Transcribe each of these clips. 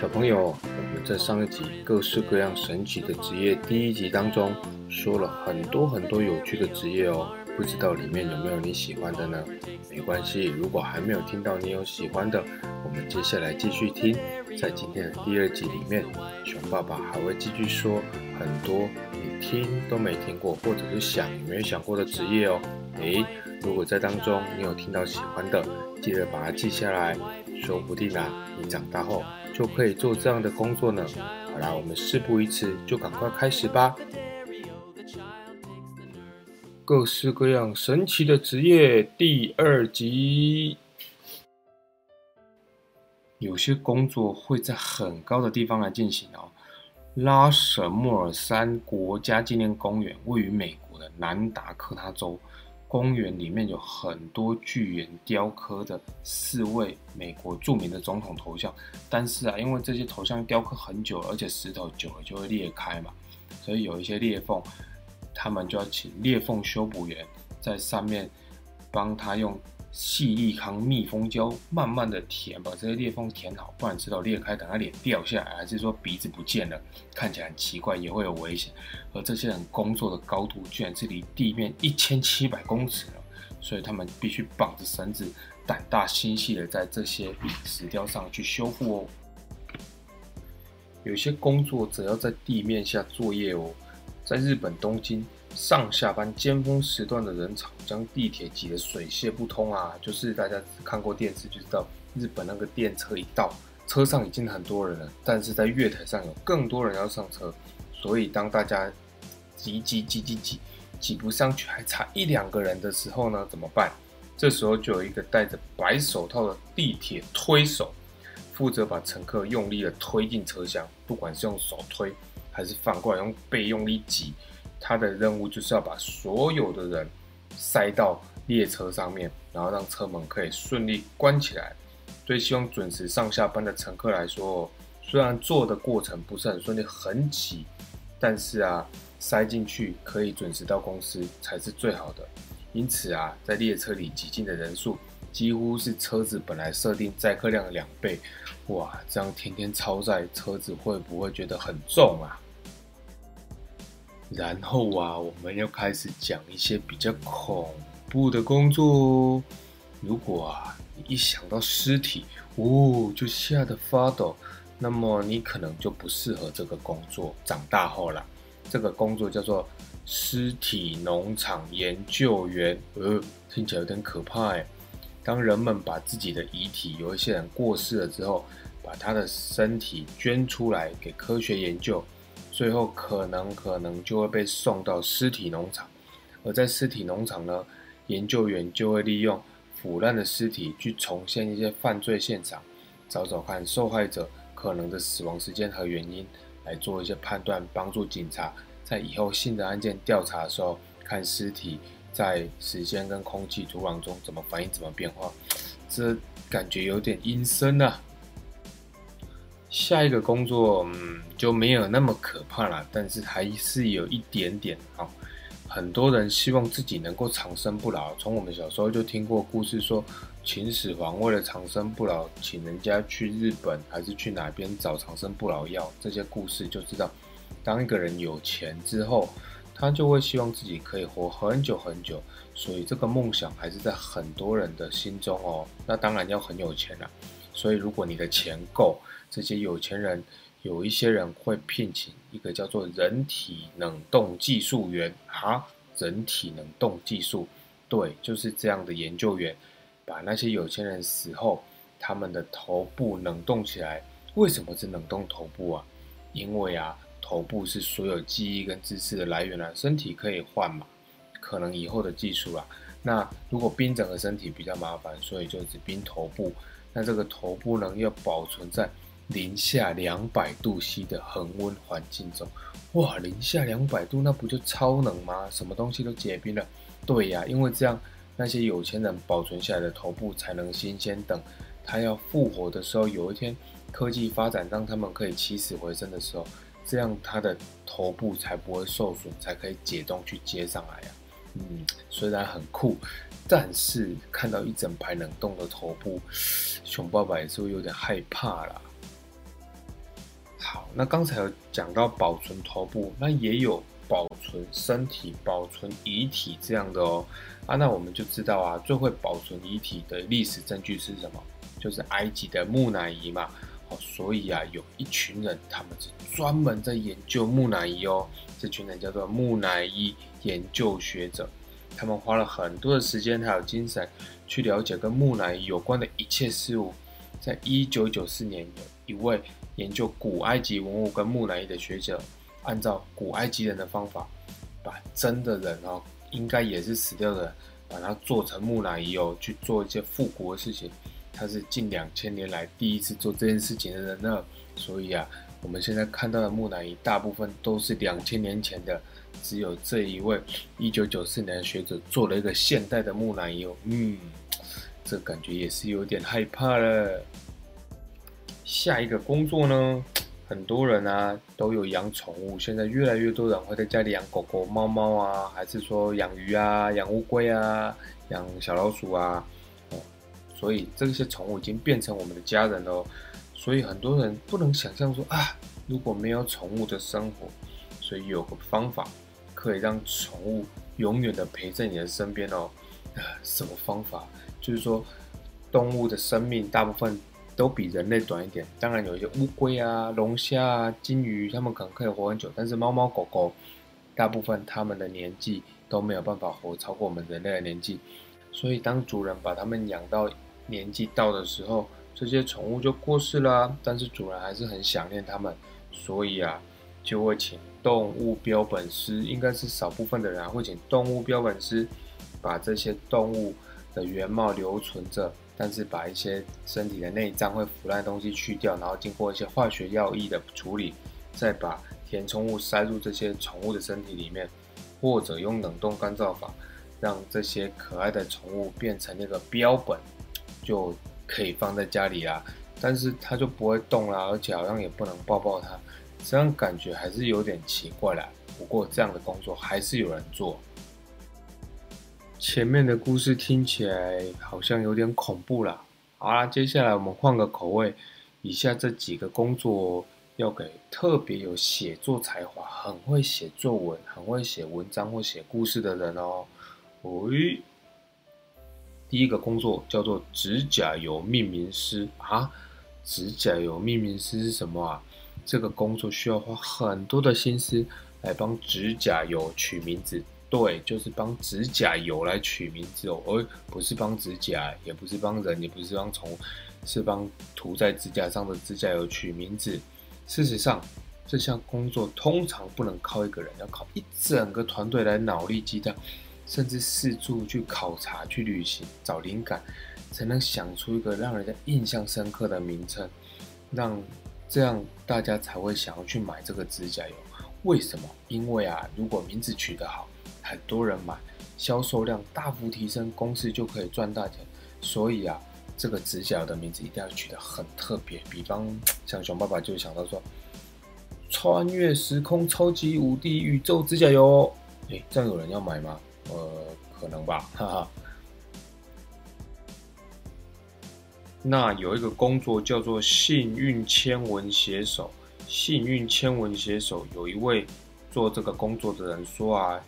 小朋友，我们在上一集各式各样神奇的职业第一集当中，说了很多很多有趣的职业哦。不知道里面有没有你喜欢的呢？没关系，如果还没有听到你有喜欢的，我们接下来继续听。在今天的第二集里面，熊爸爸还会继续说很多你听都没听过，或者是想也没有想过的职业哦。诶，如果在当中你有听到喜欢的，记得把它记下来，说不定啊，你长大后。就可以做这样的工作呢。好啦，我们事不宜迟，就赶快开始吧。各式各样神奇的职业第二集。有些工作会在很高的地方来进行哦。拉什莫尔山国家纪念公园位于美国的南达科他州。公园里面有很多巨岩雕刻的四位美国著名的总统头像，但是啊，因为这些头像雕刻很久，而且石头久了就会裂开嘛，所以有一些裂缝，他们就要请裂缝修补员在上面帮他用。细粒康密封胶慢慢的填，把这些裂缝填好，不然知道裂开，等它脸掉下来，还是说鼻子不见了，看起来很奇怪，也会有危险。而这些人工作的高度居然是离地面一千七百公尺了，所以他们必须绑着绳子，胆大心细的在这些石雕上去修复哦。有些工作则要在地面下作业哦，在日本东京。上下班尖峰时段的人潮将地铁挤得水泄不通啊！就是大家看过电视就知道，日本那个电车一到，车上已经很多人了，但是在月台上有更多人要上车，所以当大家挤挤挤挤挤挤不上去，还差一两个人的时候呢，怎么办？这时候就有一个戴着白手套的地铁推手，负责把乘客用力的推进车厢，不管是用手推，还是反过来用背用力挤。他的任务就是要把所有的人塞到列车上面，然后让车门可以顺利关起来。对希望准时上下班的乘客来说，虽然坐的过程不是很顺利、很挤，但是啊，塞进去可以准时到公司才是最好的。因此啊，在列车里挤进的人数几乎是车子本来设定载客量的两倍。哇，这样天天超载，车子会不会觉得很重啊？然后啊，我们要开始讲一些比较恐怖的工作哦。如果啊，你一想到尸体，哦，就吓得发抖，那么你可能就不适合这个工作。长大后了，这个工作叫做尸体农场研究员。呃，听起来有点可怕哎。当人们把自己的遗体，有一些人过世了之后，把他的身体捐出来给科学研究。最后可能可能就会被送到尸体农场，而在尸体农场呢，研究员就会利用腐烂的尸体去重现一些犯罪现场，找找看受害者可能的死亡时间和原因，来做一些判断，帮助警察在以后新的案件调查的时候，看尸体在时间跟空气、土壤中怎么反应、怎么变化，这感觉有点阴森啊。下一个工作，嗯，就没有那么可怕了，但是还是有一点点啊。很多人希望自己能够长生不老。从我们小时候就听过故事，说秦始皇为了长生不老，请人家去日本还是去哪边找长生不老药。这些故事就知道，当一个人有钱之后，他就会希望自己可以活很久很久。所以这个梦想还是在很多人的心中哦。那当然要很有钱了。所以如果你的钱够，这些有钱人有一些人会聘请一个叫做人体冷冻技术员啊，人体冷冻技术，对，就是这样的研究员，把那些有钱人死后他们的头部冷冻起来。为什么是冷冻头部啊？因为啊，头部是所有记忆跟知识的来源啊，身体可以换嘛，可能以后的技术啊。那如果冰整个身体比较麻烦，所以就只冰头部。那这个头部呢，要保存在。零下两百度 C 的恒温环境中，哇，零下两百度，那不就超冷吗？什么东西都结冰了。对呀，因为这样，那些有钱人保存下来的头部才能新鲜。等他要复活的时候，有一天科技发展让他们可以起死回生的时候，这样他的头部才不会受损，才可以解冻去接上来呀。嗯，虽然很酷，但是看到一整排冷冻的头部，熊爸爸也是会有点害怕啦。好，那刚才有讲到保存头部，那也有保存身体、保存遗体这样的哦。啊，那我们就知道啊，最会保存遗体的历史证据是什么？就是埃及的木乃伊嘛。哦，所以啊，有一群人，他们是专门在研究木乃伊哦。这群人叫做木乃伊研究学者，他们花了很多的时间还有精神去了解跟木乃伊有关的一切事物。在一九九四年，有一位研究古埃及文物跟木乃伊的学者，按照古埃及人的方法，把真的人哦，应该也是死掉的，把它做成木乃伊哦，去做一些复古的事情。他是近两千年来第一次做这件事情的人呢，所以啊，我们现在看到的木乃伊大部分都是两千年前的，只有这一位一九九四年的学者做了一个现代的木乃伊哦，嗯。这感觉也是有点害怕了。下一个工作呢，很多人啊都有养宠物，现在越来越多人会在家里养狗狗、猫猫啊，还是说养鱼啊、养乌龟啊、养小老鼠啊，哦，所以这些宠物已经变成我们的家人喽。所以很多人不能想象说啊，如果没有宠物的生活，所以有个方法可以让宠物永远的陪在你的身边哦。什么方法？就是说，动物的生命大部分都比人类短一点。当然，有一些乌龟啊、龙虾啊、金鱼，它们可能可以活很久。但是猫猫狗狗，大部分它们的年纪都没有办法活超过我们人类的年纪。所以，当主人把它们养到年纪到的时候，这些宠物就过世了。但是主人还是很想念它们，所以啊，就会请动物标本师，应该是少部分的人啊会请动物标本师。把这些动物的原貌留存着，但是把一些身体的内脏会腐烂的东西去掉，然后经过一些化学药液的处理，再把填充物塞入这些宠物的身体里面，或者用冷冻干燥法，让这些可爱的宠物变成那个标本，就可以放在家里啦。但是它就不会动啦，而且好像也不能抱抱它，这样感觉还是有点奇怪啦。不过这样的工作还是有人做。前面的故事听起来好像有点恐怖啦。好啦，接下来我们换个口味。以下这几个工作要给特别有写作才华、很会写作文、很会写文章或写故事的人哦。喂，第一个工作叫做指甲油命名师啊。指甲油命名师是什么啊？这个工作需要花很多的心思来帮指甲油取名字。对，就是帮指甲油来取名字哦，而不是帮指甲，也不是帮人，也不是帮宠物，是帮涂在指甲上的指甲油取名字。事实上，这项工作通常不能靠一个人，要靠一整个团队来脑力激荡，甚至四处去考察、去旅行、找灵感，才能想出一个让人家印象深刻的名称，让这样大家才会想要去买这个指甲油。为什么？因为啊，如果名字取得好。很多人买，销售量大幅提升，公司就可以赚大钱。所以啊，这个指甲的名字一定要取得很特别。比方像熊爸爸就想到说，穿越时空超级无敌宇宙指甲油。哎，这样有人要买吗？呃，可能吧，哈哈。那有一个工作叫做幸运签文写手。幸运签文写手有一位做这个工作的人说啊。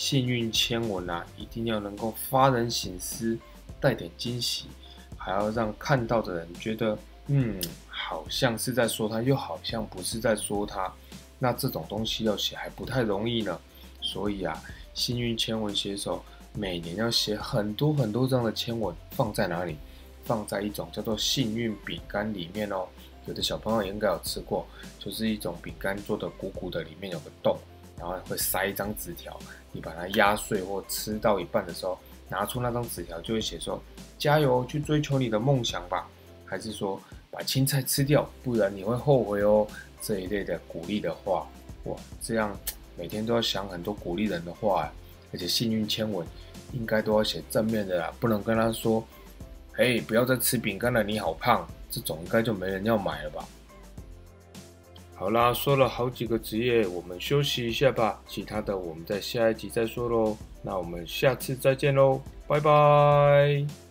幸运签文啊，一定要能够发人省思，带点惊喜，还要让看到的人觉得，嗯，好像是在说他，又好像不是在说他。那这种东西要写还不太容易呢。所以啊，幸运签文写手每年要写很多很多这样的签文，放在哪里？放在一种叫做幸运饼干里面哦。有的小朋友应该有吃过，就是一种饼干做的鼓鼓的，里面有个洞。然后会塞一张纸条，你把它压碎或吃到一半的时候，拿出那张纸条，就会写说：“加油，去追求你的梦想吧。”还是说把青菜吃掉，不然你会后悔哦。这一类的鼓励的话，哇，这样每天都要想很多鼓励人的话，而且幸运签文应该都要写正面的啦，不能跟他说：“嘿，不要再吃饼干了，你好胖。”这种应该就没人要买了吧。好啦，说了好几个职业，我们休息一下吧。其他的我们在下一集再说喽。那我们下次再见喽，拜拜。